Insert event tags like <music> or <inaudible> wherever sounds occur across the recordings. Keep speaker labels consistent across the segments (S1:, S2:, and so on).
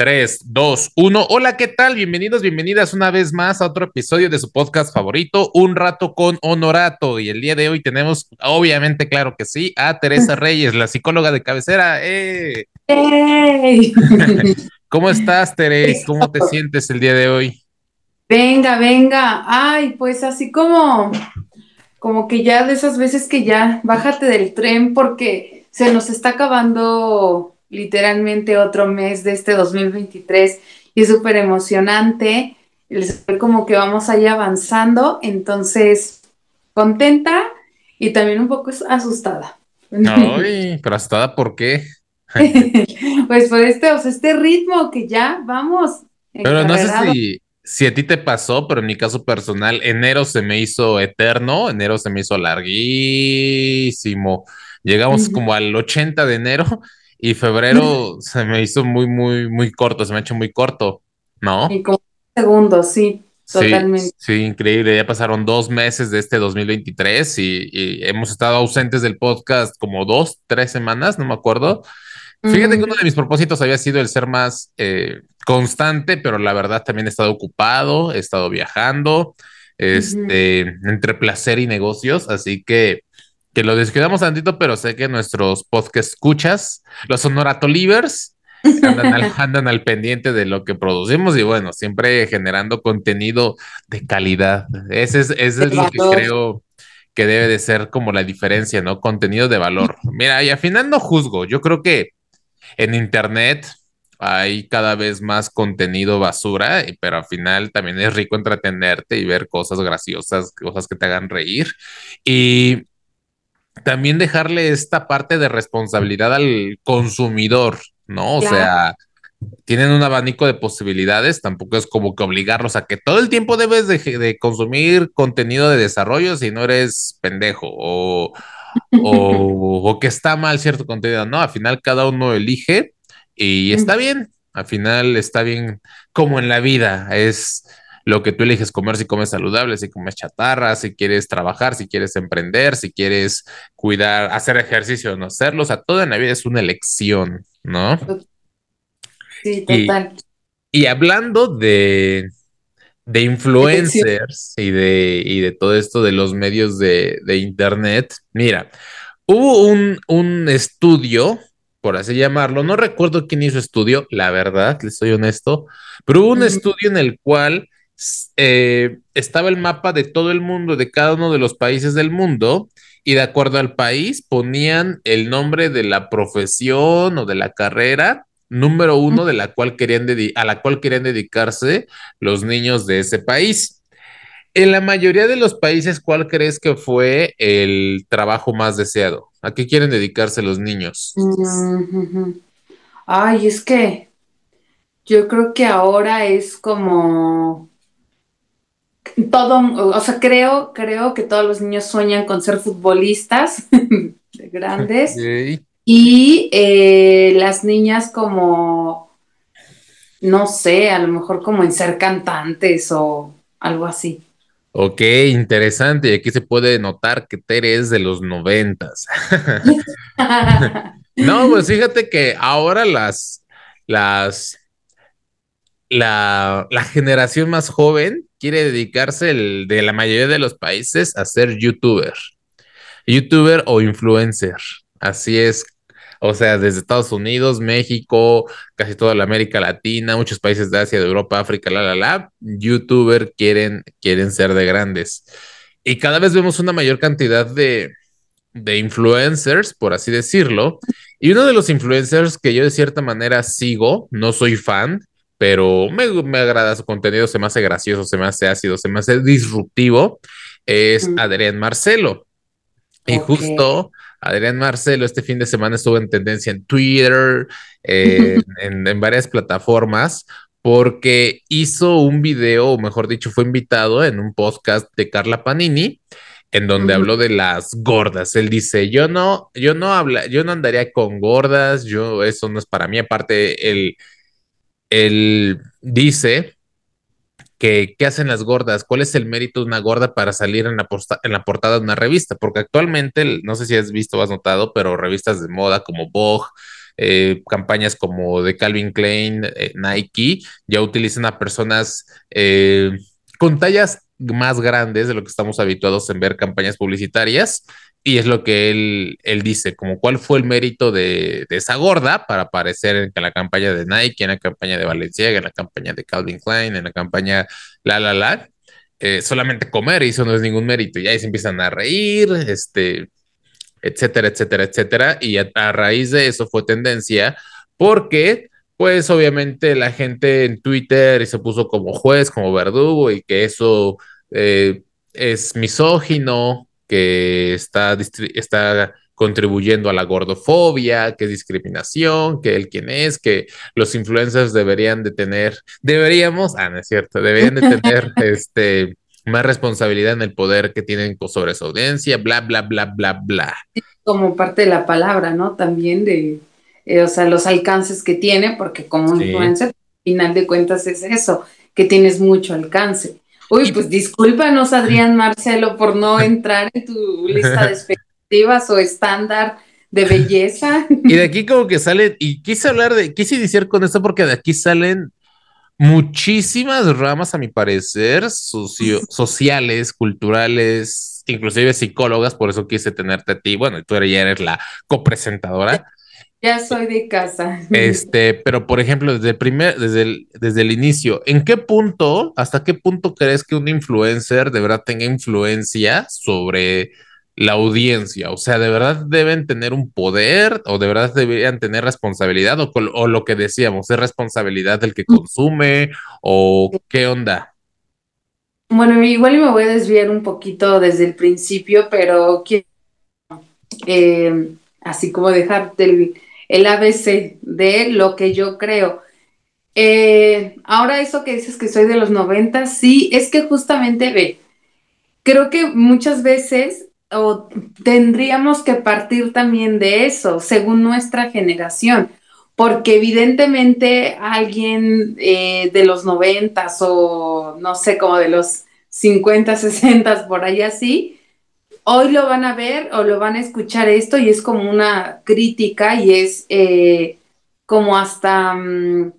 S1: 3, 2, 1. Hola, ¿qué tal? Bienvenidos, bienvenidas una vez más a otro episodio de su podcast favorito, Un Rato con Honorato. Y el día de hoy tenemos, obviamente, claro que sí, a Teresa <laughs> Reyes, la psicóloga de cabecera. ¡Eh! ¡Hey! <laughs> <laughs> ¿Cómo estás, Teresa? ¿Cómo te sientes el día de hoy?
S2: Venga, venga. Ay, pues así como, como que ya de esas veces que ya bájate del tren porque se nos está acabando literalmente otro mes de este 2023 y es súper emocionante el saber como que vamos ahí avanzando, entonces contenta y también un poco asustada.
S1: No, <laughs> pero asustada ¿por qué? <laughs>
S2: pues por este, o sea, este ritmo que ya vamos.
S1: Pero no sé si, si a ti te pasó, pero en mi caso personal, enero se me hizo eterno, enero se me hizo larguísimo. Llegamos como al 80 de enero y febrero se me hizo muy, muy, muy corto, se me ha hecho muy corto, ¿no?
S2: Y como segundos, sí, totalmente.
S1: Sí, increíble. Ya pasaron dos meses de este 2023 y, y, hemos estado ausentes del podcast como dos, tres semanas, no me acuerdo. Fíjate que uno de mis propósitos había sido el ser más eh, constante, pero la verdad también he estado ocupado, he estado viajando, este, entre placer y negocios, así que que lo descuidamos tantito, pero sé que nuestros podcast escuchas, los sonoratolivers, <laughs> andan al, andan al pendiente de lo que producimos y bueno, siempre generando contenido de calidad. Ese es, ese es lo que creo que debe de ser como la diferencia, ¿no? Contenido de valor. Mira, y al final no juzgo, yo creo que en Internet hay cada vez más contenido basura, pero al final también es rico entretenerte y ver cosas graciosas, cosas que te hagan reír. Y también dejarle esta parte de responsabilidad al consumidor, ¿no? O sea, tienen un abanico de posibilidades, tampoco es como que obligarlos a que todo el tiempo debes de, consumir contenido de desarrollo si no eres pendejo o, <laughs> o, que está mal cierto contenido, no, al final cada uno elige y está bien, al final está bien como en la vida, es lo que tú eliges comer, si comes saludable, si comes chatarra, si quieres trabajar, si quieres emprender, si quieres cuidar, hacer ejercicio o no hacerlo, o sea, todo en la vida es una elección, ¿no?
S2: Sí, total.
S1: Y, hablando de, de influencers y de, y de todo esto de los medios de, de internet, mira, hubo un, un estudio por así llamarlo. No recuerdo quién hizo estudio, la verdad, le soy honesto, pero hubo un estudio en el cual eh, estaba el mapa de todo el mundo, de cada uno de los países del mundo, y de acuerdo al país ponían el nombre de la profesión o de la carrera número uno de la cual querían a la cual querían dedicarse los niños de ese país. En la mayoría de los países, ¿cuál crees que fue el trabajo más deseado? ¿A qué quieren dedicarse los niños?
S2: Ay, es que yo creo que ahora es como todo, o sea, creo, creo que todos los niños sueñan con ser futbolistas <laughs> de grandes. Y eh, las niñas como, no sé, a lo mejor como en ser cantantes o algo así.
S1: Ok, interesante. Y aquí se puede notar que Tere es de los noventas. <laughs> <laughs> no, pues fíjate que ahora las, las, la, la generación más joven quiere dedicarse el, de la mayoría de los países a ser youtuber. Youtuber o influencer. Así es. O sea, desde Estados Unidos, México, casi toda la América Latina, muchos países de Asia, de Europa, África, la, la, la, youtuber quieren, quieren ser de grandes. Y cada vez vemos una mayor cantidad de, de influencers, por así decirlo. Y uno de los influencers que yo de cierta manera sigo, no soy fan, pero me, agrada su contenido, se me hace gracioso, se me hace ácido, se me hace disruptivo, es Adrián Marcelo. Y justo Adrián Marcelo este fin de semana estuvo en tendencia en Twitter, <laughs> en, varias plataformas, porque hizo un video, o mejor dicho, fue invitado en un podcast de Carla Panini, en donde habló de las gordas. Él dice, yo no, yo no habla, yo no andaría con gordas, yo, eso no es para mí, aparte el él dice que qué hacen las gordas, cuál es el mérito de una gorda para salir en la, portada de una revista, porque actualmente, no sé si has visto o has notado, pero revistas de moda como Vogue, eh, campañas como de Calvin Klein, eh, Nike, ya utilizan a personas eh, con tallas más grandes de lo que estamos habituados en ver campañas publicitarias. Y es lo que él, él dice, como cuál fue el mérito de, de, esa gorda para aparecer en la campaña de Nike, en la campaña de Valenciaga, en la campaña de Calvin Klein, en la campaña La La La. Eh, solamente comer, y eso no es ningún mérito. Y ahí se empiezan a reír, este, etcétera, etcétera, etcétera. Y a, raíz de eso fue tendencia porque pues obviamente la gente en Twitter se puso como juez, como verdugo y que eso eh, es misógino, que está, está contribuyendo a la gordofobia, que es discriminación, que él quién es, que los influencers deberían de tener, deberíamos, ah, no es cierto, deberían de tener <laughs> este más responsabilidad en el poder que tienen sobre su audiencia, bla, bla, bla, bla, bla.
S2: Como parte de la palabra, ¿no? También de, eh, o sea, los alcances que tiene, porque como sí. influencer, al final de cuentas es eso, que tienes mucho alcance. Uy, pues discúlpanos, Adrián Marcelo, por no <laughs> entrar en tu lista de expectativas o estándar de belleza.
S1: Y de aquí como que salen, y quise hablar de, quise iniciar con esto porque de aquí salen muchísimas ramas, a mi parecer, socio, <laughs> sociales, culturales, inclusive psicólogas, por eso quise tenerte a ti. Bueno, tú ya eres la copresentadora.
S2: Ya soy de casa. <laughs>
S1: Este, pero por ejemplo, desde el primer, desde el, desde el inicio, ¿en qué punto, hasta qué punto crees que un influencer de verdad tenga influencia sobre la audiencia? O sea, ¿de verdad deben tener un poder o de verdad deberían tener responsabilidad o, o lo que decíamos, es responsabilidad del que consume o qué onda?
S2: Bueno, igual me voy a desviar un poquito desde el principio, pero quiero, eh, así como dejarte el, el ABC de lo que yo creo. Eh, ahora eso que dices que soy de los 90, sí, es que justamente ve, creo que muchas veces o tendríamos que partir también de eso, según nuestra generación, porque evidentemente alguien eh, de los 90 o no sé, como de los 50, 60, por ahí así, hoy lo van a ver o lo van a escuchar esto y es como una crítica y es eh, como hasta, um,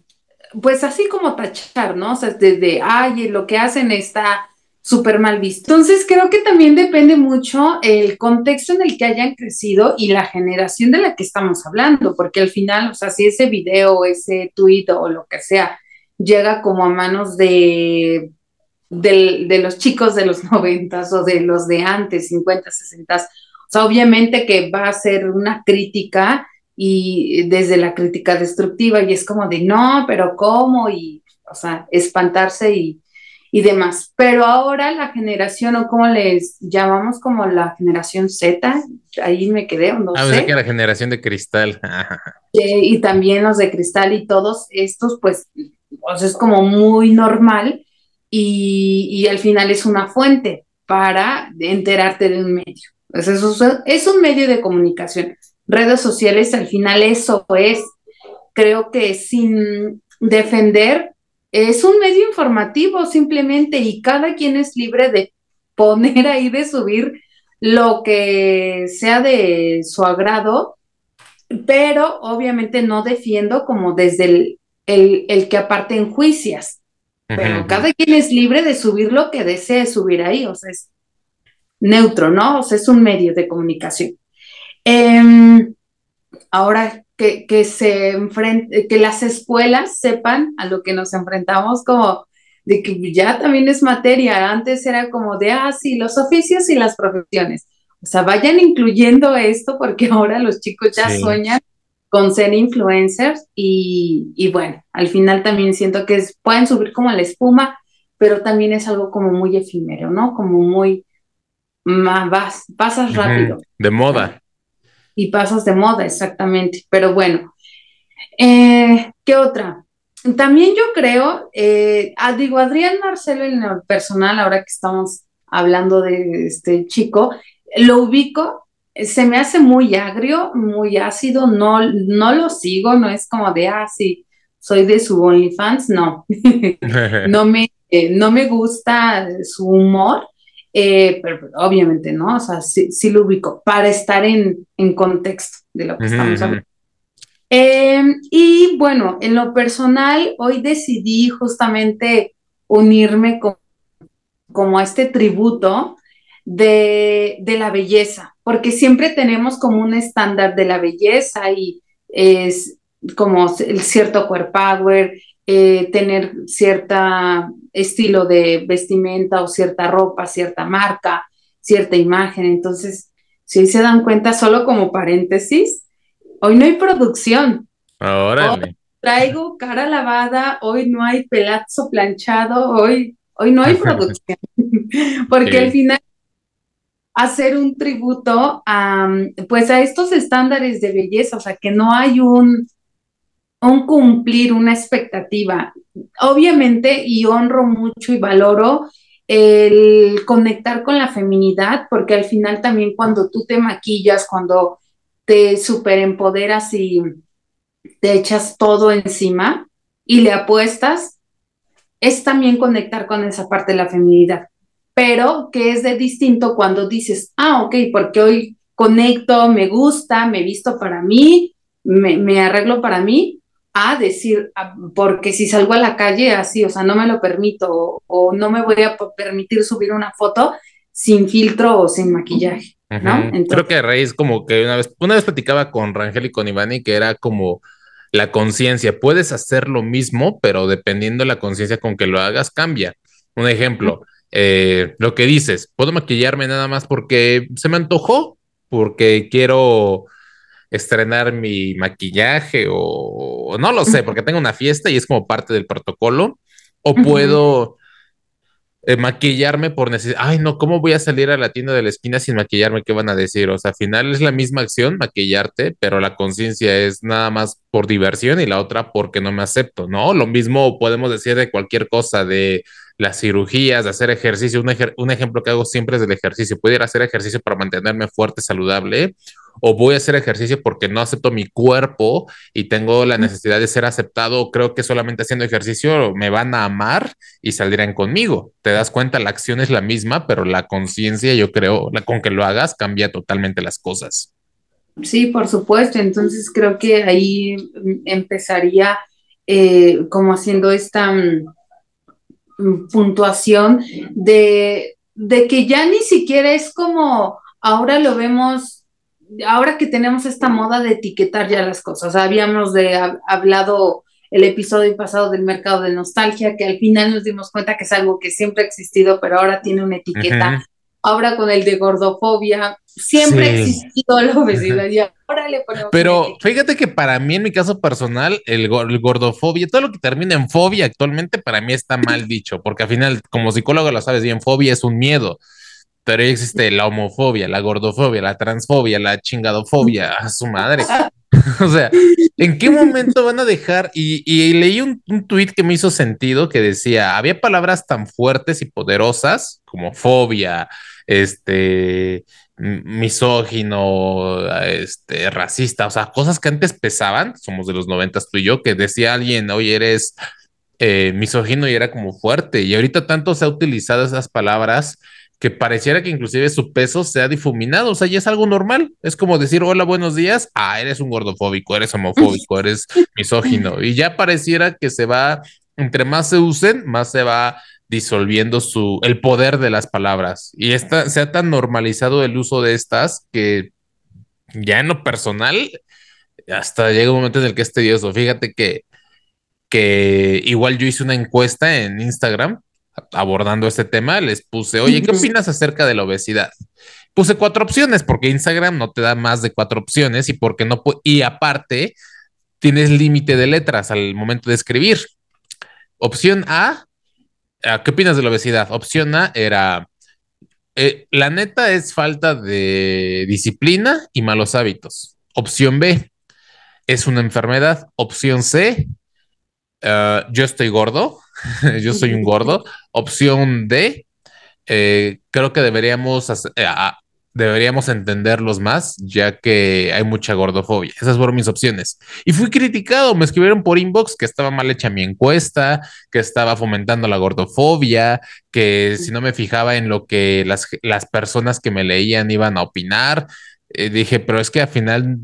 S2: pues así como tachar, ¿no? O sea, desde, ay, lo que hacen está súper mal visto. Entonces creo que también depende mucho el contexto en el que hayan crecido y la generación de la que estamos hablando, porque al final, o sea, si ese video, ese tweet o lo que sea llega como a manos de de, de los chicos de los <laughs> noventas o de los de antes, 50, 60. O sea, obviamente que va a ser una crítica y desde la crítica destructiva y es como de no, pero ¿cómo? Y, o sea, espantarse y, y demás. Pero ahora la generación, o como les llamamos como la generación Z, ahí me quedé, no
S1: ah, sé. que la generación de cristal. <laughs>
S2: eh, y también los de cristal y todos estos, pues, sea, es como muy normal y, y, al final es una fuente para enterarte de un medio. Entonces, eso es un medio de comunicación. Redes sociales, al final eso es, creo que sin defender, es un medio informativo simplemente y cada quien es libre de poner ahí, de subir lo que sea de su agrado, pero obviamente no defiendo como desde el, el, el que aparte enjuicias pero cada quien es libre de subir lo que desee subir ahí, o sea, es neutro, ¿no? O sea, es un medio de comunicación. Eh, ahora que, que se enfrente, que las escuelas sepan a lo que nos enfrentamos como de que ya también es materia, antes era como de, ah, sí, los oficios y las profesiones. O sea, vayan incluyendo esto porque <laughs> ahora los chicos ya sí. sueñan con ser influencers y, y, bueno, al final también siento que es, pueden subir como la espuma, pero también es algo como muy efímero, ¿no? Como muy, más, pasas rápido.
S1: De moda.
S2: Y pasas de moda, exactamente. Pero bueno, eh, ¿qué otra? También yo creo, eh, digo, Adrián Marcelo en el personal, ahora que estamos hablando de este chico, lo ubico se me hace muy agrio, muy ácido, no, no lo sigo, no es como de, ah, sí, soy de su OnlyFans, no, <laughs> no, me, eh, no me gusta su humor, eh, pero, obviamente, ¿no? O sea, sí, sí, lo ubico, para estar en, en contexto de lo que estamos hablando. Em, y bueno, en lo personal, hoy decidí justamente unirme como a este tributo de, de, la belleza, porque siempre tenemos como un estándar de la belleza y es como el cierto core power, eh, tener cierto estilo de vestimenta o cierta ropa, cierta marca, cierta imagen. Entonces, si se dan cuenta, solo como paréntesis, hoy no hay producción.
S1: Órale.
S2: traigo cara lavada, hoy no hay pelazo planchado, hoy, hoy no hay <laughs> producción. <laughs> Porque al final hacer un tributo a, pues a estos estándares de belleza, o sea, que no hay un, un cumplir una expectativa. Obviamente, y honro mucho y valoro el conectar con la feminidad, porque al final también cuando tú te maquillas, cuando te superempoderas y te echas todo encima y le apuestas, es también conectar con esa parte de la feminidad. Pero que es de distinto cuando dices, ah, ok, porque hoy conecto, me gusta, me visto para mí, me, me arreglo para mí, a decir, ah, porque si salgo a la calle así, o sea, no me lo permito, o, no me voy a permitir subir una foto sin filtro o sin maquillaje, ¿no?
S1: Creo que raíz como que una vez, una vez platicaba con Rangel y con Ivani que era como la conciencia, puedes hacer lo mismo, pero dependiendo de la conciencia con que lo hagas, cambia. Un ejemplo, eh, lo que dices, puedo maquillarme nada más porque se me antojó, porque quiero estrenar mi maquillaje o, no lo sé, porque tengo una fiesta y es como parte del protocolo, o puedo eh, maquillarme por necesidad. Ay, no, ¿cómo voy a salir a la tienda de la esquina sin maquillarme? ¿Qué van a decir? O sea, al final es la misma acción, maquillarte, pero la conciencia es nada más por diversión y la otra porque no me acepto, ¿no? Lo mismo podemos decir de cualquier cosa, de las cirugías, de hacer ejercicio. Un, un ejemplo que hago siempre es del ejercicio. Pudiera hacer ejercicio para mantenerme fuerte, saludable, o voy a hacer ejercicio porque no acepto mi cuerpo y tengo la necesidad de ser aceptado, creo que solamente haciendo ejercicio me van a amar y saldrán conmigo. Te das cuenta, la acción es la misma, pero la conciencia, yo creo, la, con que lo hagas, cambia totalmente las cosas.
S2: Sí, por supuesto. Entonces creo que ahí empezaría eh, como haciendo esta mm, puntuación de, de que ya ni siquiera es como ahora lo vemos ahora que tenemos esta moda de etiquetar ya las cosas, habíamos de, hablado el episodio pasado del mercado de nostalgia, que al final nos dimos cuenta que es algo que siempre ha existido, pero ahora tiene una etiqueta. Ahora con el de gordofobia, siempre ha existido la obesidad y ahora le ponemos.
S1: Pero fíjate que para mí, en mi caso personal, el, el, gordofobia, todo lo que termina en fobia actualmente, para mí está mal dicho, porque al final, como psicólogo lo sabes bien, fobia es un miedo pero existe la homofobia, la gordofobia, la transfobia, la chingadofobia, a su madre. <laughs> <laughs> o sea, ¿en qué momento van a dejar? Y, leí un, un tuit que me hizo sentido que decía, había palabras tan fuertes y poderosas como fobia, este, misógino, este, racista, o sea, cosas que antes pesaban, somos de los noventas tú y yo, que decía alguien, oye, eres eh, misógino y era como fuerte, y ahorita tanto se ha utilizado esas palabras que pareciera que inclusive su peso se ha difuminado, o sea, ya es algo normal, es como decir, hola, buenos días, ah, eres un gordofóbico, eres homofóbico, eres misógino, <laughs> y ya pareciera que se va, entre más se usen, más se va disolviendo su, el poder de las palabras, y esta, se ha tan normalizado el uso de estas que ya en lo personal, hasta llega un momento en el que es tedioso, fíjate que, que igual yo hice una encuesta en Instagram, abordando este tema, les puse, oye, ¿qué opinas acerca de la obesidad? Puse cuatro opciones porque Instagram no te da más de cuatro opciones y porque no y aparte tienes límite de letras al momento de escribir. Opción A, ¿qué opinas de la obesidad? Opción A era, eh, la neta es falta de disciplina y malos hábitos. Opción B, es una enfermedad. Opción C, uh, yo estoy gordo. <laughs> yo soy un gordo. <laughs> Opción D, eh, creo que deberíamos, eh, deberíamos entenderlos más, ya que hay mucha gordofobia. Esas fueron mis opciones. Y fui criticado, me escribieron por inbox que estaba mal hecha mi encuesta, que estaba fomentando la gordofobia, que si no me fijaba en lo que las, personas que me leían iban a opinar. Eh, dije, pero es que al final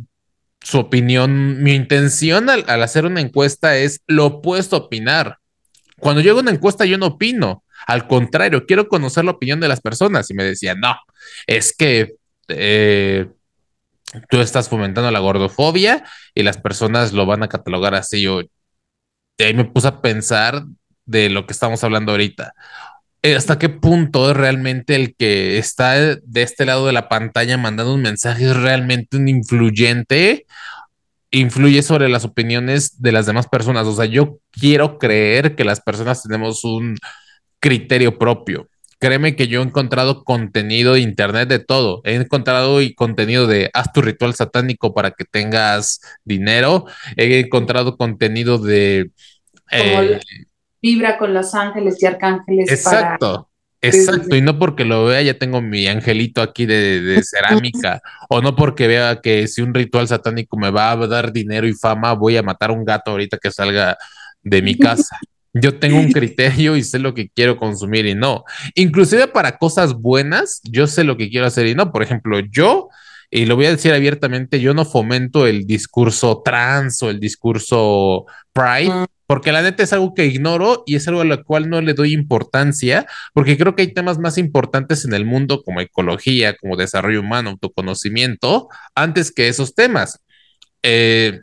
S1: su opinión, mi intención al, hacer una encuesta es lo opuesto a opinar. Cuando yo hago una encuesta yo no opino, al contrario, quiero conocer la opinión de las personas y me decían, no, es que eh, tú estás fomentando la gordofobia y las personas lo van a catalogar así. Yo ahí me puse a pensar de lo que estamos hablando ahorita. Eh, ¿Hasta qué punto es realmente el que está de este lado de la pantalla mandando un mensaje es realmente un influyente? Influye sobre las opiniones de las demás personas. O sea, yo quiero creer que las personas tenemos un criterio propio. Créeme que yo he encontrado contenido de internet de todo. He encontrado y contenido de haz tu ritual satánico para que tengas dinero. He encontrado contenido de
S2: eh, vibra con los ángeles y arcángeles.
S1: Exacto. Exacto, y no porque lo vea, ya tengo mi angelito aquí de, <laughs> cerámica, o no porque vea que si un ritual satánico me va a dar dinero y fama, voy a matar a un gato ahorita que salga de mi <laughs> casa. Yo tengo un criterio y sé lo que quiero consumir y no. Inclusive para cosas buenas, yo sé lo que quiero hacer y no. Por ejemplo, yo, y lo voy a decir abiertamente, yo no fomento el discurso trans o el discurso pride, ah. porque la neta es algo que ignoro y es algo a lo cual no le doy importancia, porque creo que hay temas más importantes en el mundo como ecología, como desarrollo humano, autoconocimiento, antes que esos temas. Eh,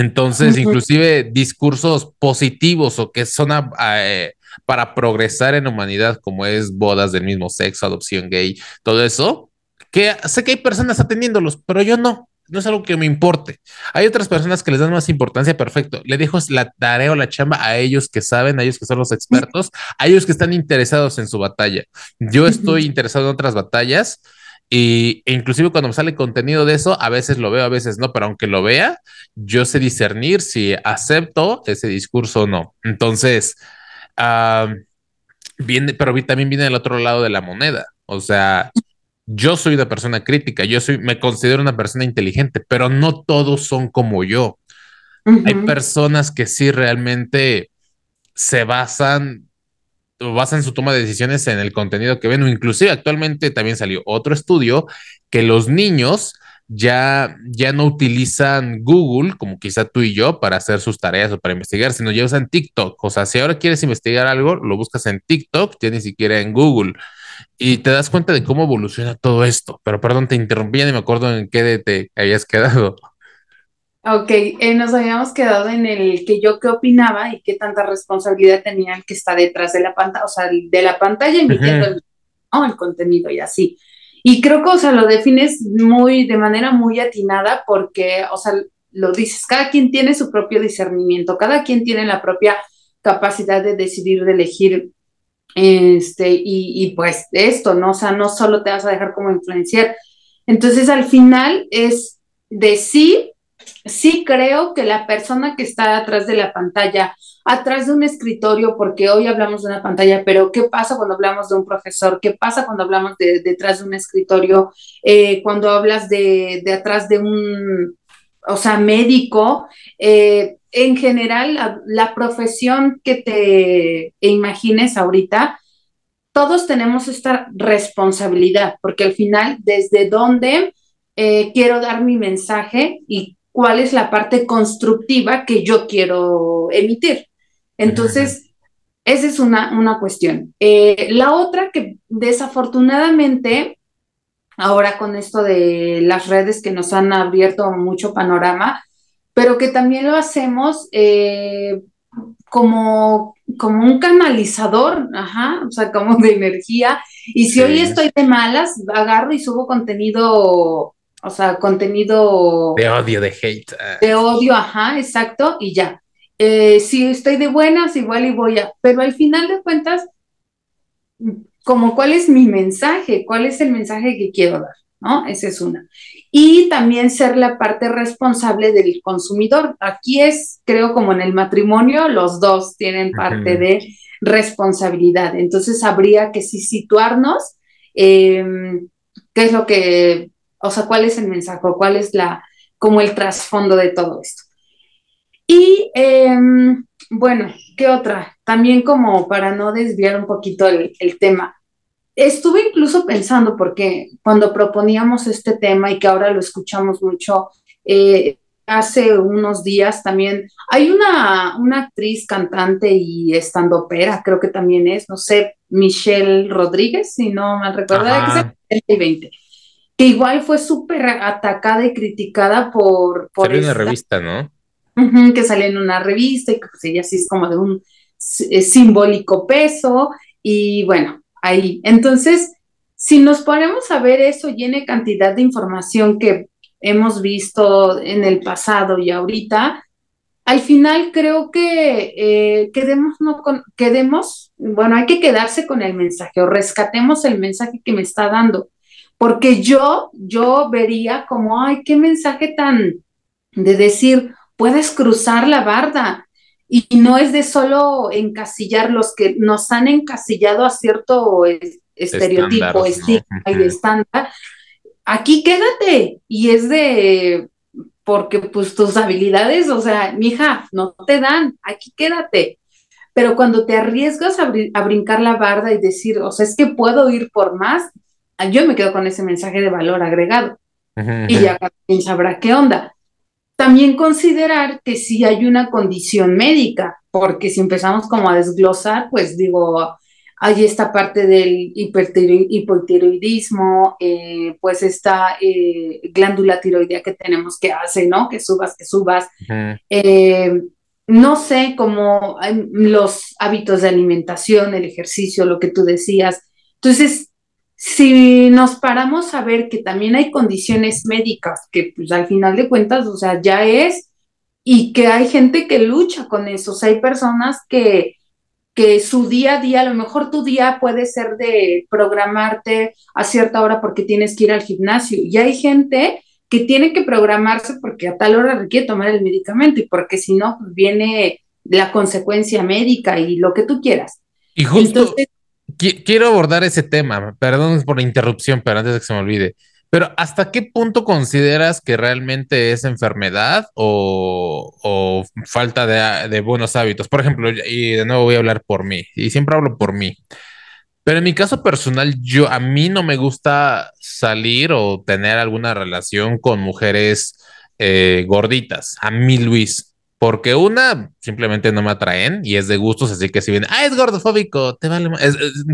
S1: entonces, inclusive discursos positivos o que son eh, para progresar en humanidad, como es bodas del mismo sexo, adopción gay, todo eso, que sé que hay personas atendiéndolos, pero yo no. No es algo que me importe. Hay otras personas que les dan más importancia, perfecto. Le dejo la tarea o la chamba a ellos que saben, a ellos que son los expertos, a ellos que están interesados en su batalla. Yo estoy interesado en otras batallas y e inclusive cuando me sale contenido de eso, a veces lo veo, a veces no, pero aunque lo vea, yo sé discernir si acepto ese discurso o no. Entonces, viene, pero también viene del otro lado de la moneda. O sea, yo soy una persona crítica, yo soy, me considero una persona inteligente, pero no todos son como yo. Hay personas que sí realmente se basan basan su toma de decisiones en el contenido que ven, o inclusive actualmente también salió otro estudio que los niños ya, ya no utilizan Google, como quizá tú y yo, para hacer sus tareas o para investigar, sino ya usan TikTok. O sea, si ahora quieres investigar algo, lo buscas en TikTok, ya ni siquiera en Google. Y te das cuenta de cómo evoluciona todo esto. Pero perdón, te interrumpí, ni me acuerdo en qué te habías quedado.
S2: Ok, eh, nos habíamos quedado en el que yo qué opinaba y qué tanta responsabilidad tenía el que está detrás de la pantalla, o sea, de la pantalla emitiendo el, el contenido y así. Y creo que, o sea, lo defines muy, de manera muy atinada porque, o sea, lo dices, cada quien tiene su propio discernimiento, cada quien tiene la propia capacidad de decidir, de elegir, este, y, y pues esto, ¿no? O sea, no solo te vas a dejar como influenciar. Entonces, al final es decir sí creo que la persona que está atrás de la pantalla, atrás de un escritorio, porque hoy hablamos de una pantalla, pero ¿qué pasa cuando hablamos de un profesor? ¿Qué pasa cuando hablamos de detrás de un escritorio? Eh, cuando hablas de, atrás de un, o sea, médico. Eh, en general, la, profesión que te imagines ahorita, todos tenemos esta responsabilidad, porque al final, desde dónde eh, quiero dar mi mensaje y cuál es la parte constructiva que yo quiero emitir. Entonces, esa es una, una cuestión. Eh, la otra que desafortunadamente, ahora con esto de las redes que nos han abierto mucho panorama, pero que también lo hacemos eh, como, como un canalizador, ajá, o sea, como de energía. Y si hoy estoy de malas, agarro y subo contenido o sea, contenido...
S1: De odio, de hate. Ah.
S2: De odio, ajá, exacto, y ya. Eh, si estoy de buenas, igual y voy a... Pero al final de cuentas, como cuál es mi mensaje, cuál es el mensaje que quiero dar, ¿no? Esa es una. Y también ser la parte responsable del consumidor. Aquí es, creo, como en el matrimonio, los dos tienen parte de responsabilidad. Entonces habría que sí situarnos em, qué es lo que o sea, cuál es el mensaje, cuál es la, como el trasfondo de todo esto. Y em, bueno, ¿qué otra? También como para no desviar un poquito el, tema. Estuve incluso pensando, porque cuando proponíamos este tema y que ahora lo escuchamos mucho Eh, hace unos días también hay una, una actriz, cantante y estandopera, creo que también es, no sé, Michelle Rodríguez, si no mal recuerdo, que, que igual fue súper atacada y criticada por... por
S1: salió en una revista, ¿no?
S2: que salió en una revista y que pues ella sí es como de un eh, simbólico peso y bueno, ahí. Entonces, si nos ponemos a ver eso llena cantidad de información que hemos visto en el pasado y ahorita, al final creo que eh, quedemos, no con, quedemos, bueno, hay que quedarse con el mensaje o rescatemos el mensaje que me está dando, porque yo, yo vería como, ay, qué mensaje tan de decir, puedes cruzar la barda, y no es de solo encasillar los que nos han encasillado a cierto estereotipo, estigma y estándar, aquí quédate. Y es de, porque pues tus habilidades, o sea, mija, no te dan, aquí quédate. Pero cuando te arriesgas a, brincar la barda y decir, o sea, es que puedo ir por más, yo me quedo con ese mensaje de valor agregado. Y ya quien sabrá qué onda. También considerar que si hay una condición médica, porque si empezamos como a desglosar, pues digo, hay esta parte del hipotiroidismo, eh, pues esta eh, glándula tiroidea que tenemos que hace, ¿no? Que subas, que subas. Eh, no sé, como los hábitos de alimentación, el ejercicio, lo que tú decías. Entonces, si nos paramos a ver que también hay condiciones médicas, que pues al final de cuentas, o sea, ya es, y que hay gente que lucha con eso, o sea, hay personas que que su día a día, a lo mejor tu día puede ser de programarte a cierta hora porque tienes que ir al gimnasio. Y hay gente que tiene que programarse porque a tal hora requiere tomar el medicamento y porque si no, pues viene la consecuencia médica y lo que tú quieras.
S1: Y justo quiero abordar ese tema, perdón por la interrupción, pero antes de que se me olvide. Pero ¿hasta qué punto consideras que realmente es enfermedad o, falta de, buenos hábitos? Por ejemplo, y de nuevo voy a hablar por mí, y siempre hablo por mí. Pero en mi caso personal, yo a mí no me gusta salir o tener alguna relación con mujeres eh, gorditas. A mí, Luis, porque una, simplemente no me atraen y es de gustos, así que si viene, ah, es gordofóbico, te vale.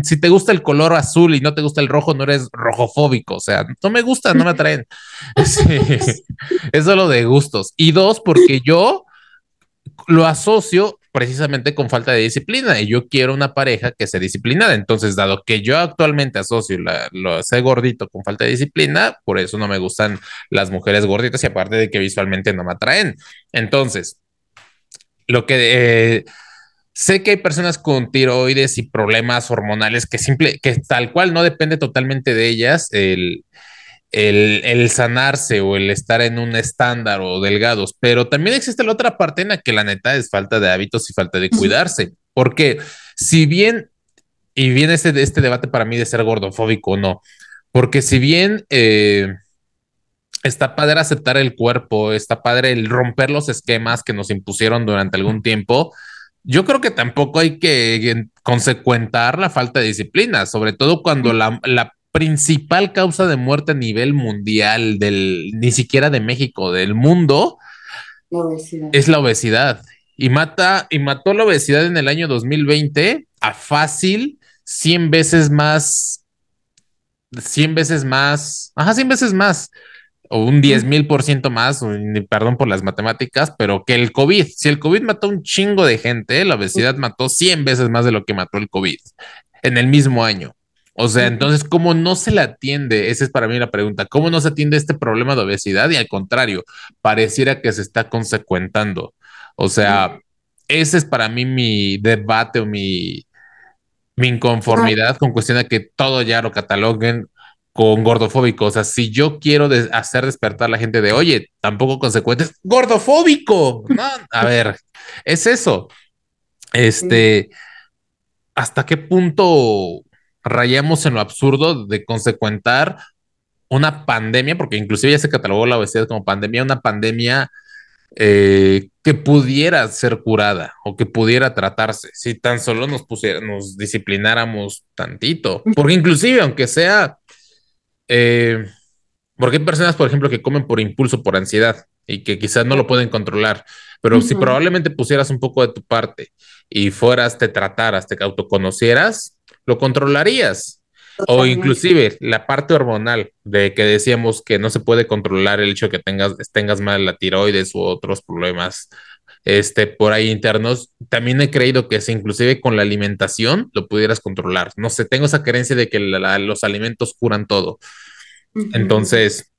S1: si te gusta el color azul y no te gusta el rojo, no eres rojofóbico, o sea, no me gusta, no me atraen. <laughs> es solo de gustos. Y dos, porque yo lo asocio precisamente con falta de disciplina y yo quiero una pareja que sea disciplinada. Entonces, dado que yo actualmente asocio la, lo sé gordito con falta de disciplina, por eso no me gustan las mujeres gorditas y aparte de que visualmente no me atraen. Entonces, lo que eh, sé que hay personas con tiroides y problemas hormonales que simple, que tal cual no depende totalmente de ellas el, el, sanarse o el estar en un estándar o delgados, pero también existe la otra parte en la que la neta es falta de hábitos y falta de cuidarse, porque si bien, y viene este, este debate para mí de ser gordofóbico o no, porque si bien... Eh, está padre aceptar el cuerpo, está padre el romper los esquemas que nos impusieron durante algún tiempo. Yo creo que tampoco hay que consecuentar la falta de disciplina, sobre todo cuando la, principal causa de muerte a nivel mundial, del, ni siquiera de México, del mundo, es la obesidad. Y mata, y mató la obesidad en el año 2020 a fácil 100 veces más, 100 veces más, ajá, 100 veces más o un 10 mil por ciento más, perdón por las matemáticas, pero que el COVID. Si el COVID mató un chingo de gente, la obesidad mató 100 veces más de lo que mató el COVID en el mismo año. O sea, entonces, ¿cómo no se le atiende? Esa es para mí la pregunta. ¿Cómo no se atiende este problema de obesidad? Y al contrario, pareciera que se está consecuentando. O sea, ese es para mí mi debate o mi, mi inconformidad con cuestión de que todo ya lo cataloguen con gordofóbico. O sea, si yo quiero hacer despertar a la gente de, oye, tampoco consecuentes, gordofóbico. No, a ver, es eso. Este, ¿hasta qué punto rayamos en lo absurdo de consecuentar una pandemia? Porque inclusive ya se catalogó la obesidad como pandemia, una pandemia eh, que pudiera ser curada o que pudiera tratarse si tan solo nos pusiera, nos disciplináramos tantito. Porque inclusive, aunque sea eh, porque hay personas, por ejemplo, que comen por impulso, por ansiedad. y que quizás no lo pueden controlar, pero si probablemente pusieras un poco de tu parte y fueras, te trataras, te autoconocieras, lo controlarías. O inclusive la parte hormonal de que decíamos que no se puede controlar el hecho de que tengas, tengas mal la tiroides u otros problemas este, por ahí internos, también he creído que si inclusive con la alimentación lo pudieras controlar. No sé, tengo esa creencia de que los alimentos curan todo. Entonces,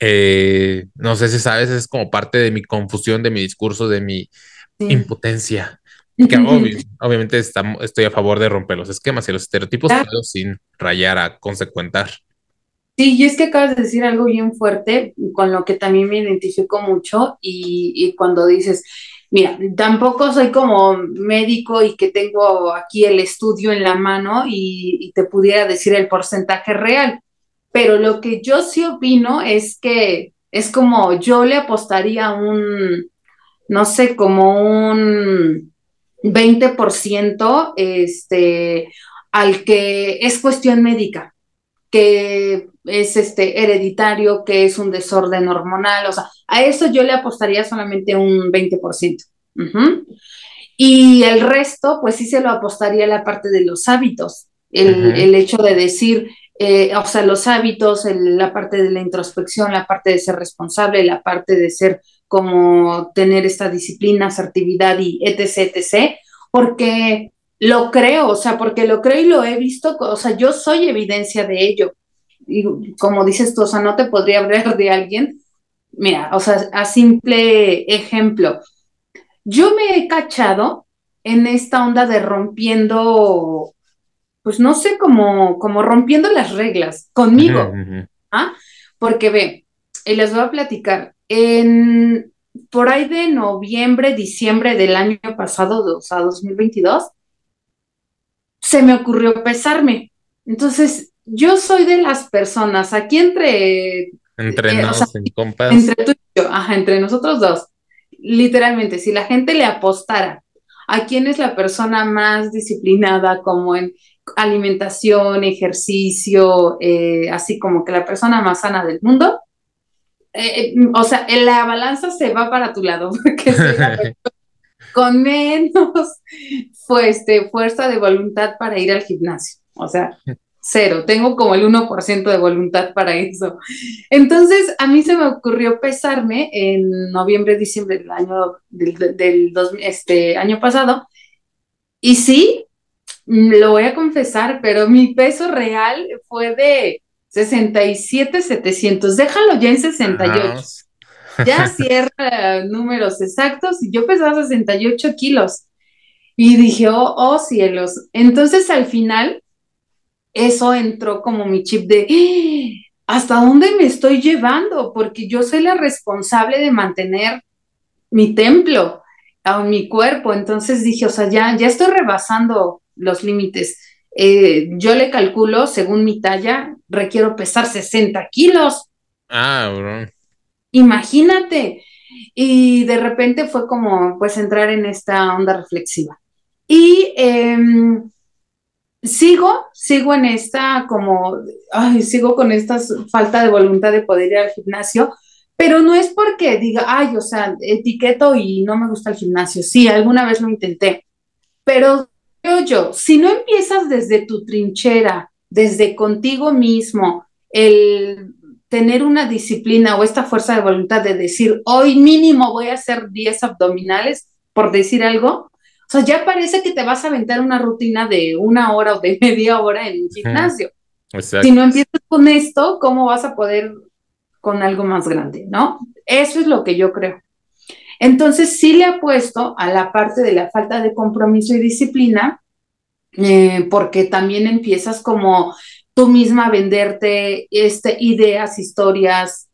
S1: eh, no sé si sabes, es como parte de mi confusión, de mi discurso, de mi impotencia. Que <laughs> obviamente estoy a favor de romper los esquemas y los estereotipos, pero sin rayar a consecuentar.
S2: Sí, y es que acabas de decir algo bien fuerte, con lo que también me identifico mucho, y, cuando dices, mira, tampoco soy como médico y que tengo aquí el estudio en la mano y, te pudiera decir el porcentaje real, pero lo que yo sí opino es que es como yo le apostaría un, no sé, como un 20% este, al que es cuestión médica que es este hereditario, que es un desorden hormonal, o sea, a eso yo le apostaría solamente un 20%. Y el resto, pues sí se lo apostaría a la parte de los hábitos, el, hecho de decir, eh, o sea, los hábitos, la parte de la introspección, la parte de ser responsable, la parte de ser como tener esta disciplina, asertividad y etc., etc., porque lo creo, o sea, porque lo creo y lo he visto, o sea, yo soy evidencia de ello. Y como dices tú, o sea, no te podría hablar de alguien. Mira, o sea, a simple ejemplo, yo me he cachado en esta onda de rompiendo, pues no sé, como, como rompiendo las reglas conmigo. ¿ah? Porque ve, y les voy a platicar, en por ahí de noviembre, diciembre del año pasado, o sea, 2022, se me ocurrió pesarme. Entonces, yo soy de las personas, aquí entre...
S1: Entre eh,
S2: Entre tú y yo, ajá, entre nosotros dos. Literalmente, si la gente le apostara a quién es la persona más disciplinada como en alimentación, ejercicio, eh, así como que la persona más sana del mundo, eh, o sea, la balanza se va para tu lado, <laughs> porque <laughs> con menos <laughs> este, fuerza de voluntad para ir al gimnasio. O sea, cero. Tengo como el 1% de voluntad para eso. Entonces, a mí se me ocurrió pesarme en noviembre, diciembre del año, del, este, año pasado. Y sí, lo voy a confesar, pero mi peso real fue de 67, 700. Déjalo ya en 68 ya cierra <laughs> números exactos y yo pesaba 68 kilos. Y dije, oh, oh cielos. Entonces al final, eso entró como mi chip de, ¡Ah! ¿hasta dónde me estoy llevando? Porque yo soy la responsable de mantener mi templo, a mi cuerpo. Entonces dije, o sea, ya, ya estoy rebasando los límites. Eh, yo le calculo, según mi talla, requiero pesar 60 kilos.
S1: Ah, bro.
S2: Imagínate. Y de repente fue como, pues, entrar en esta onda reflexiva. Y em, sigo, sigo en esta como, ay, sigo con esta falta de voluntad de poder ir al gimnasio, pero no es porque diga, ay, o sea, etiqueto y no me gusta el gimnasio. Sí, alguna vez lo intenté, pero yo, yo, si no empiezas desde tu trinchera, desde contigo mismo, el tener una disciplina o esta fuerza de voluntad de decir, hoy mínimo voy a hacer 10 abdominales, por decir algo, o sea, ya parece que te vas a aventar una rutina de una hora o de <laughs> media hora en un gimnasio. Si no empiezas con esto, ¿cómo vas a poder con algo más grande, no? Eso es lo que yo creo. Entonces, sí le apuesto a la parte de la falta de compromiso y disciplina, eh, porque también empiezas como tú misma venderte este, ideas, historias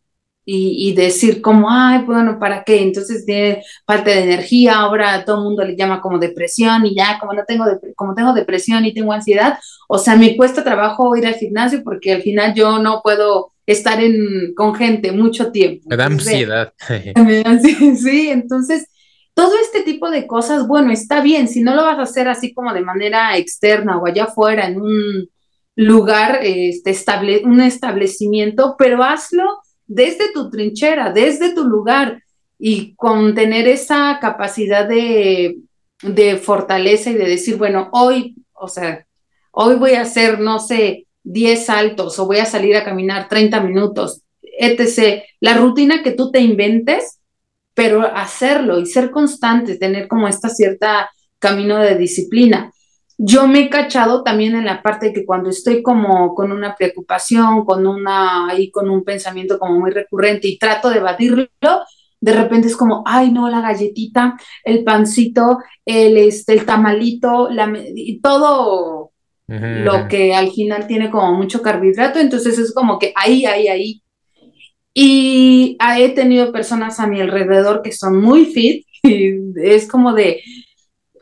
S2: y, decir como, ay, bueno, ¿para qué? Entonces tiene falta de energía, ahora todo el mundo le llama como depresión y ya, como no tengo, como tengo depresión y tengo ansiedad, o sea, me cuesta trabajo ir al gimnasio porque al final yo no puedo estar en, con gente mucho tiempo.
S1: Me da ansiedad. <laughs> <laughs>
S2: sí, entonces todo este tipo de cosas, bueno, está bien, si no lo vas a hacer así como de manera externa o allá afuera en un lugar, este, estable, un establecimiento, pero hazlo desde tu trinchera, desde tu lugar y con tener esa capacidad de, de fortaleza y de decir, bueno, hoy, o sea, hoy voy a hacer, no sé, 10 saltos o voy a salir a caminar 30 minutos, etc. La rutina que tú te inventes, pero hacerlo y ser constante, tener como esta cierta camino de disciplina. Yo me he cachado también en la parte de que cuando estoy como con una preocupación, con una ahí con un pensamiento como muy recurrente y trato de evadirlo, de repente es como, ay no, la galletita, el pancito, el este el tamalito, la y todo lo que al final tiene como mucho carbohidrato, entonces es como que ahí, ahí, ahí. Y he tenido personas a mi alrededor que son muy fit y es como de,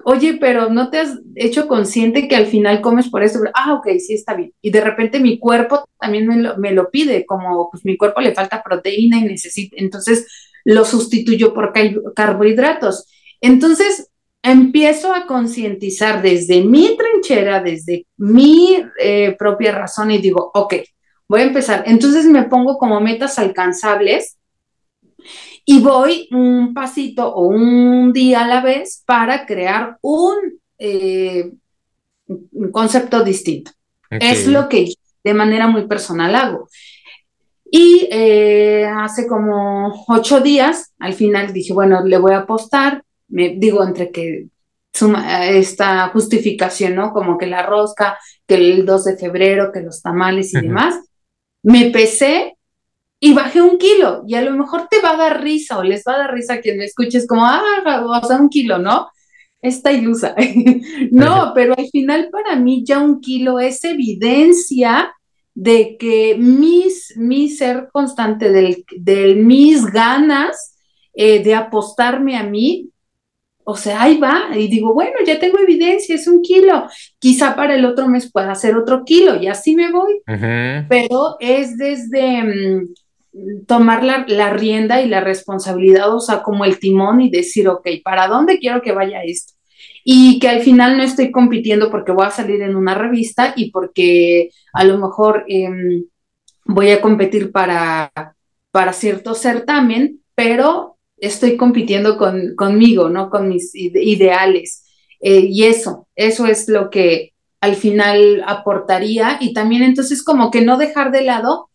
S2: oye, pero no te has hecho consciente que al final comes por eso. Ah, ok, sí está bien. Y de repente mi cuerpo también me lo, pide, como pues mi cuerpo le falta proteína y necesita, entonces lo sustituyo por carbohidratos. Entonces, empiezo a concientizar desde mi trinchera, desde mi eh, propia razón y digo, ok, voy a empezar. Entonces me pongo como metas alcanzables y voy un pasito o un día a la vez para crear un, eh, concepto distinto. Es lo que de manera muy personal hago. Y eh, hace como ocho días, al final dije, bueno, le voy a apostar, me digo, entre que suma esta justificación, ¿no? Como que la rosca, que el 2 de febrero, que los tamales y demás, me pesé y bajé un kilo y a lo mejor te va a dar risa o les va a dar risa a quien me escuches como, ah, o sea, un kilo, ¿no? Está ilusa. <laughs> no, pero al final para mí ya un kilo es evidencia de que mis, mi ser constante del, del mis ganas eh, de apostarme a mí o sea, ahí va. Y digo, bueno, ya tengo evidencia, es un kilo. Quizá para el otro mes pueda ser otro kilo y así me voy. Pero es desde mm, tomar la, la, rienda y la responsabilidad, o sea, como el timón y decir, ok, ¿para dónde quiero que vaya esto? Y que al final no estoy compitiendo porque voy a salir en una revista y porque a lo mejor em, voy a competir para, para cierto certamen, pero estoy compitiendo con, conmigo, ¿no? Con mis ideales. Eh, y eso, eso es lo que al final aportaría. Y también entonces como que no dejar de lado,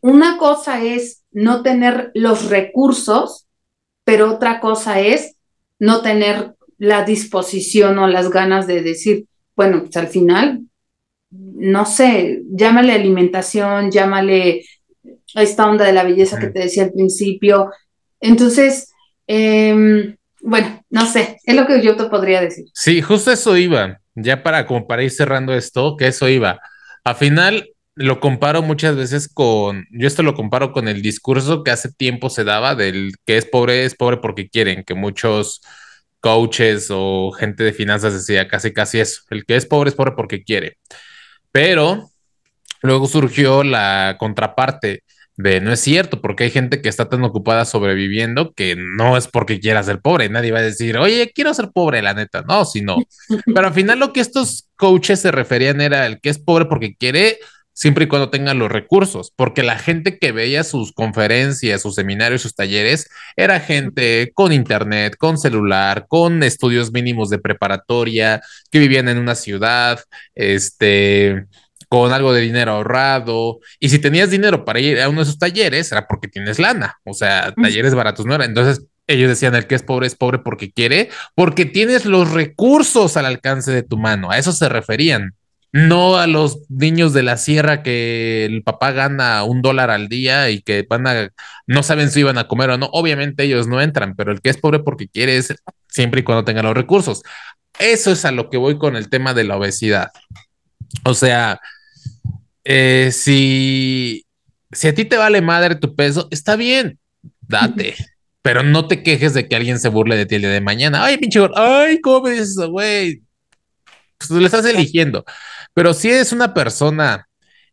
S2: una cosa es no tener los recursos, pero otra cosa es no tener la disposición o las ganas de decir, bueno, pues al final, no sé, llámale alimentación, llámale esta onda de la belleza que te decía al principio, entonces, em, bueno, no sé, es lo que yo te podría decir.
S1: Sí, justo eso iba, ya para como para ir cerrando esto, que eso iba. Al final lo comparo muchas veces con, yo esto lo comparo con el discurso que hace tiempo se daba del que es pobre es pobre porque quieren, que muchos coaches o gente de finanzas decía casi casi eso, el que es pobre es pobre porque quiere. Pero luego surgió la contraparte de no es cierto, porque hay gente que está tan ocupada sobreviviendo que no es porque quiera ser pobre. Nadie va a decir, oye, quiero ser pobre, la neta. No, sino. <laughs> Pero al final lo que estos coaches se referían era el que es pobre porque quiere siempre y cuando tenga los recursos, porque la gente que veía sus conferencias, sus seminarios, sus talleres, era gente con internet, con celular, con estudios mínimos de preparatoria, que vivían en una ciudad, este, con algo de dinero ahorrado. Y si tenías dinero para ir a uno de esos talleres, era porque tienes lana. O sea, talleres baratos no eran. Entonces, ellos decían, el que es pobre es pobre porque quiere, porque tienes los recursos al alcance de tu mano. A eso se referían. No a los niños de la sierra que el papá gana un dólar al día y que van a, no saben si iban a comer o no. Obviamente ellos no entran, pero el que es pobre porque quiere es siempre y cuando tenga los recursos. Eso es a lo que voy con el tema de la obesidad. O sea, eh, si, si a ti te vale madre tu peso, está bien, date. <laughs> Pero no te quejes de que alguien se burle de ti el día de mañana. Ay, pinche, ay, ¿cómo me dices güey? Pues lo estás eligiendo. Pero si eres una persona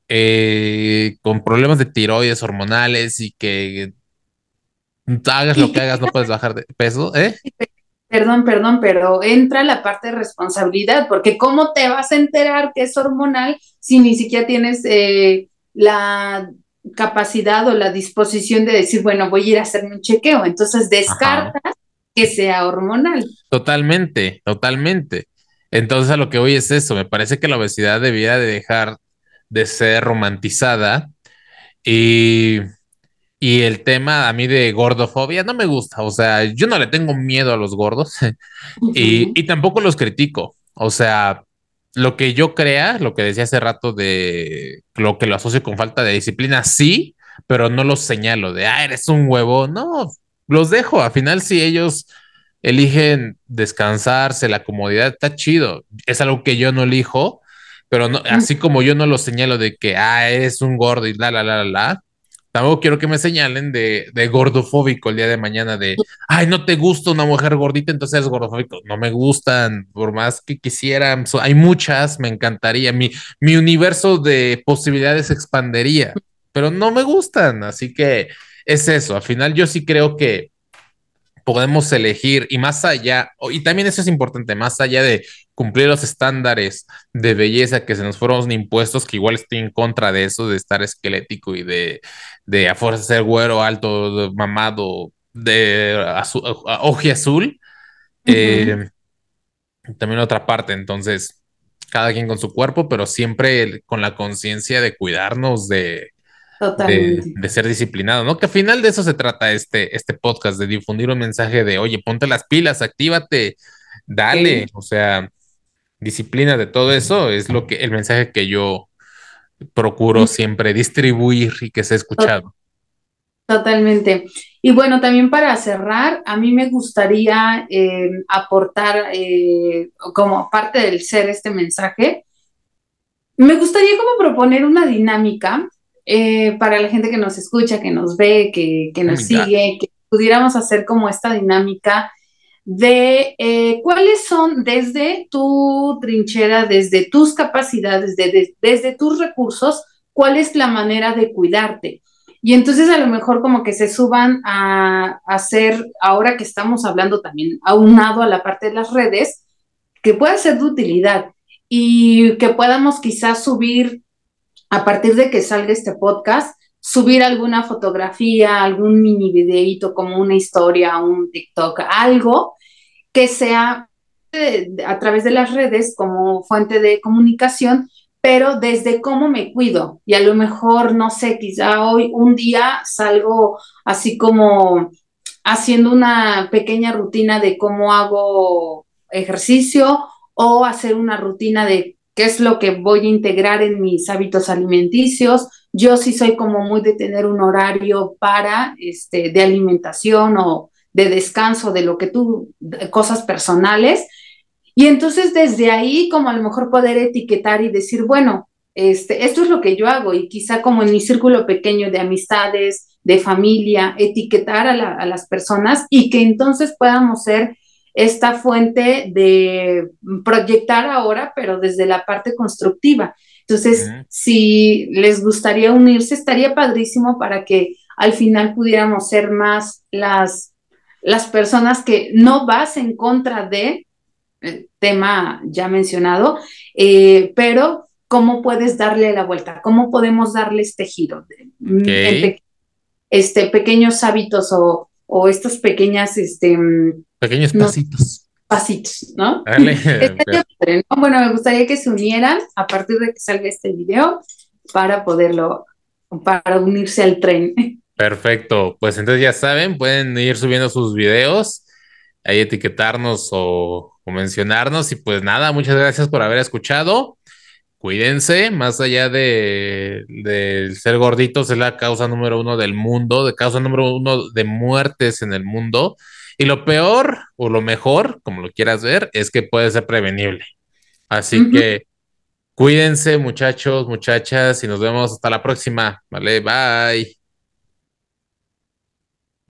S1: eh, con problemas de tiroides hormonales y que hagas lo que hagas, no puedes bajar de peso, ¿eh?
S2: Perdón, perdón, pero entra la parte de responsabilidad, porque ¿cómo te vas a enterar que es hormonal si ni siquiera tienes eh, la capacidad o la disposición de decir, bueno, voy a ir a hacerme un chequeo. Entonces descartas que sea hormonal.
S1: Totalmente, totalmente. Entonces a lo que voy es eso, me parece que la obesidad debía de dejar de ser romantizada y, y el tema a mí de gordofobia no me gusta, o sea, yo no le tengo miedo a los gordos <laughs> y, y tampoco los critico, o sea, lo que yo crea, lo que decía hace rato de lo que lo asocio con falta de disciplina, sí, pero no los señalo de, ah, eres un huevo. No, los dejo. Al final, si ellos eligen descansarse, la comodidad, está chido. Es algo que yo no elijo, pero no, así como yo no los señalo de que, ah, eres un gordo y la, la, la, la, la, Tampoco quiero que me señalen de, de, gordofóbico el día de mañana, de, ay, no te gusta una mujer gordita, entonces eres gordofóbico. No me gustan, por más que quisieran. hay muchas, me encantaría. Mi, mi universo de posibilidades expandería, pero no me gustan. Así que es eso. Al final yo sí creo que podemos elegir y más allá, y también eso es importante, más allá de cumplir los estándares de belleza que se nos fueron impuestos, que igual estoy en contra de eso, de estar esquelético y de, de a fuerza ser güero, alto, mamado, de azul, ojo azul. Eh, también otra parte, entonces, cada quien con su cuerpo, pero siempre con la conciencia de cuidarnos, de, de, ser disciplinado, ¿no? Que al final de eso se trata este, este podcast, de difundir un mensaje de, oye, ponte las pilas, actívate, dale, o sea, disciplina de todo eso es lo que, el mensaje que yo procuro siempre distribuir y que sea escuchado.
S2: Totalmente. Y bueno, también para cerrar, a mí me gustaría eh, aportar eh, como parte del ser este mensaje, me gustaría como proponer una dinámica eh, para la gente que nos escucha, que nos ve, que, que nos sigue, que pudiéramos hacer como esta dinámica de eh, cuáles son desde tu trinchera, desde tus capacidades, desde tus recursos, cuál es la manera de cuidarte. Y entonces a lo mejor como que se suban a, hacer, ahora que estamos hablando también aunado a la parte de las redes, que pueda ser de utilidad y que podamos quizás subir a partir de que salga este podcast, subir alguna fotografía, algún mini videito como una historia, un TikTok, algo que sea a través de las redes como fuente de comunicación, pero desde cómo me cuido. Y a lo mejor, no sé, quizá hoy un día salgo así como haciendo una pequeña rutina de cómo hago ejercicio o hacer una rutina de qué es lo que voy a integrar en mis hábitos alimenticios. Yo sí soy como muy de tener un horario para, este, de alimentación o de descanso, de lo que tú, cosas personales. Y entonces desde ahí, como a lo mejor poder etiquetar y decir, bueno, este, esto es lo que yo hago y quizá como en mi círculo pequeño de amistades, de familia, etiquetar a, a las personas y que entonces podamos ser esta fuente de proyectar ahora, pero desde la parte constructiva. Entonces, si les gustaría unirse, estaría padrísimo para que al final pudiéramos ser más las, las personas que no vas en contra de el tema ya mencionado, eh, pero cómo puedes darle la vuelta, cómo podemos darle este giro, de, este, pequeños hábitos o, o estas pequeñas este,
S1: Pequeños pasitos.
S2: pasitos, <laughs> ¿no? Bueno, me gustaría que se unieran a partir de que salga este video para poderlo, para unirse al tren. <laughs>
S1: Perfecto, pues entonces ya saben, pueden ir subiendo sus videos, ahí etiquetarnos o, mencionarnos y pues nada, muchas gracias por haber escuchado. Cuídense, más allá de, de, ser gorditos, es la causa número uno del mundo, de causa número uno de muertes en el mundo. Y lo peor o lo mejor, como lo quieras ver, es que puede ser prevenible. Así que cuídense muchachos, muchachas, y nos vemos hasta la próxima. Vale, bye.